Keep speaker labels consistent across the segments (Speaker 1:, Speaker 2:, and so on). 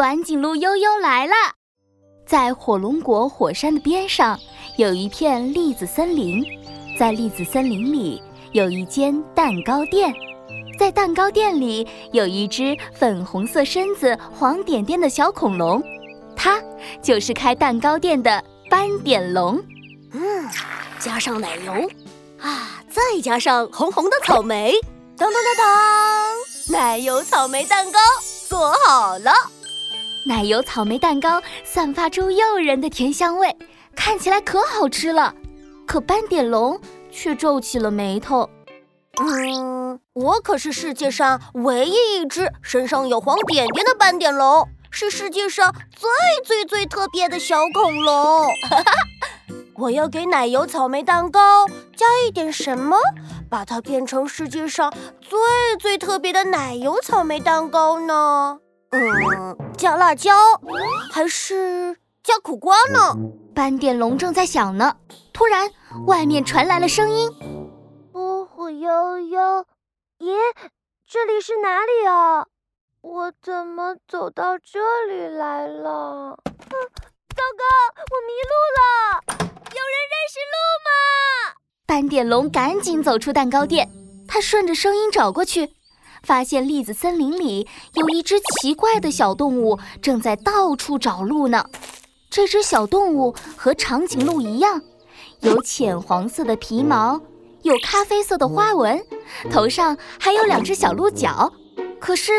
Speaker 1: 短颈鹿悠悠来了。在火龙果火山的边上，有一片栗子森林。在栗子森林里，有一间蛋糕店。在蛋糕店里，有一只粉红色身子、黄点点的小恐龙。它就是开蛋糕店的斑点龙。
Speaker 2: 嗯，加上奶油，啊，再加上红红的草莓，当当当当，奶油草莓蛋糕做好了。
Speaker 1: 奶油草莓蛋糕散发出诱人的甜香味，看起来可好吃了。可斑点龙却皱起了眉头。
Speaker 2: 嗯，我可是世界上唯一一只身上有黄点点的斑点龙，是世界上最最最特别的小恐龙。我要给奶油草莓蛋糕加一点什么，把它变成世界上最最特别的奶油草莓蛋糕呢？嗯，加辣椒，还是加苦瓜呢？
Speaker 1: 斑点龙正在想呢，突然外面传来了声音：“
Speaker 3: 呼呼悠悠，咦，这里是哪里啊？我怎么走到这里来了？糟糕，我迷路了！有人认识路吗？”
Speaker 1: 斑点龙赶紧走出蛋糕店，他顺着声音找过去。发现栗子森林里有一只奇怪的小动物正在到处找路呢。这只小动物和长颈鹿一样，有浅黄色的皮毛，有咖啡色的花纹，头上还有两只小鹿角。可是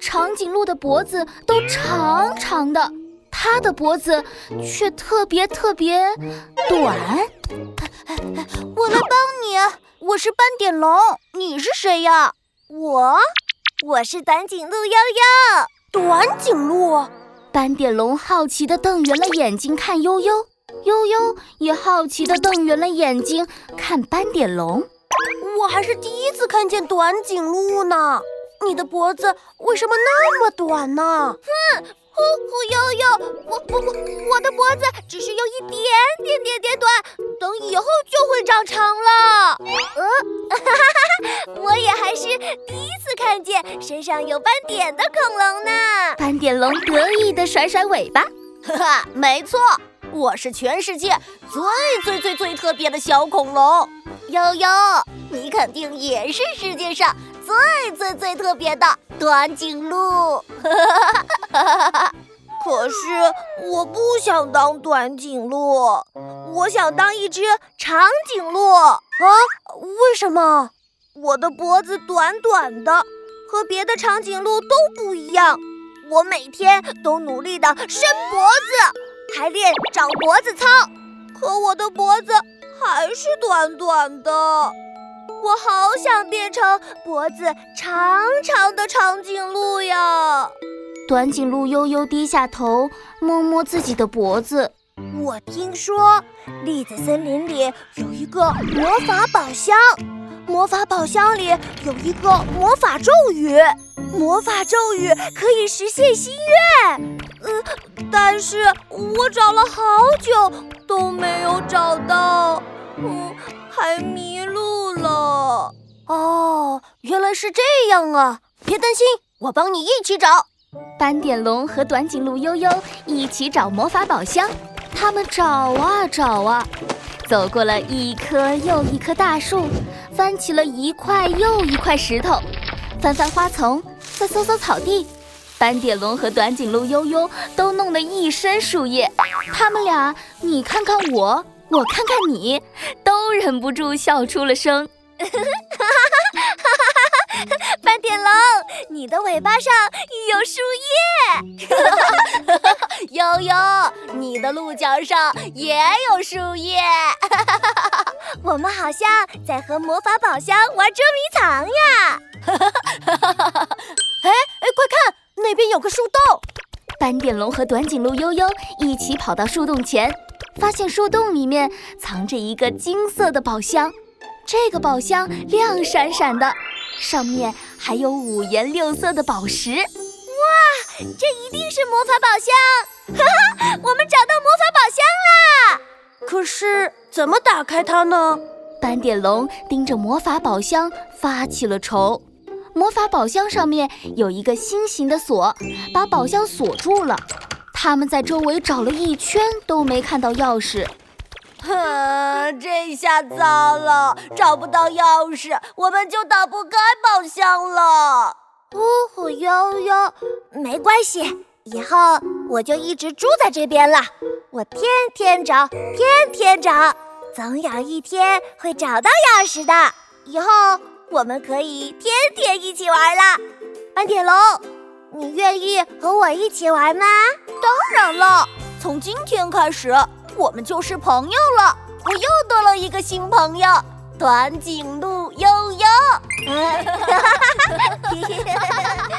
Speaker 1: 长颈鹿的脖子都长长的，它的脖子却特别特别短。
Speaker 2: 我来帮你，我是斑点龙，你是谁呀？
Speaker 3: 我，我是短颈鹿悠悠。
Speaker 2: 短颈鹿，
Speaker 1: 斑点龙好奇地瞪圆了眼睛看悠悠，悠悠也好奇地瞪圆了眼睛看斑点龙。
Speaker 2: 我还是第一次看见短颈鹿呢。你的脖子为什么那么短呢？
Speaker 3: 哼，呼呼悠悠，我我的脖子只是有一点点点点短，等以后就会长长了。呃，哈哈哈，我也还是第一次看见身上有斑点的恐龙呢。
Speaker 1: 斑点龙得意地甩甩尾巴，
Speaker 2: 哈哈，没错，我是全世界最最最最特别的小恐龙。悠悠，你肯定也是世界上。最最最特别的短颈鹿，
Speaker 3: 可是我不想当短颈鹿，我想当一只长颈鹿啊！
Speaker 2: 为什么？
Speaker 3: 我的脖子短短的，和别的长颈鹿都不一样。我每天都努力的伸脖子，还练长脖子操，可我的脖子还是短短的。我好想变成脖子长长的长颈鹿呀！
Speaker 1: 短颈鹿悠悠低下头，摸摸自己的脖子。
Speaker 3: 我听说栗子森林里有一个魔法宝箱，魔法宝箱里有一个魔法咒语，魔法咒语可以实现心愿。呃，但是我找了好久都没有找到，嗯，还迷路了。
Speaker 2: 哦，原来是这样啊！别担心，我帮你一起找。
Speaker 1: 斑点龙和短颈鹿悠悠一起找魔法宝箱，他们找啊找啊，走过了一棵又一棵大树，翻起了一块又一块石头，翻翻花丛，再搜搜草地。斑点龙和短颈鹿悠悠都弄得一身树叶，他们俩你看看我，我看看你，都忍不住笑出了声。
Speaker 3: 你的尾巴上有树叶。哈
Speaker 2: 哈哈哈悠悠，你的鹿角上也有树叶。哈哈哈哈
Speaker 3: 我们好像在和魔法宝箱玩捉迷藏呀。哈哈
Speaker 2: 哈哈哈！哎哎，快看，那边有个树洞。
Speaker 1: 斑点龙和短颈鹿悠悠一起跑到树洞前，发现树洞里面藏着一个金色的宝箱。这个宝箱亮闪闪的，上面还有五颜六色的宝石。哇，
Speaker 3: 这一定是魔法宝箱！哈哈，我们找到魔法宝箱啦！
Speaker 2: 可是怎么打开它呢？
Speaker 1: 斑点龙盯着魔法宝箱发起了愁。魔法宝箱上面有一个心形的锁，把宝箱锁住了。他们在周围找了一圈，都没看到钥匙。
Speaker 2: 哼，这下糟了，找不到钥匙，我们就打不开宝箱了。
Speaker 3: 呜呼悠悠，没关系，以后我就一直住在这边了。我天天找，天天找，总有一天会找到钥匙的。以后我们可以天天一起玩了。斑点龙，你愿意和我一起玩吗？
Speaker 2: 当然了，从今天开始。我们就是朋友了，我又多了一个新朋友，短颈鹿悠悠。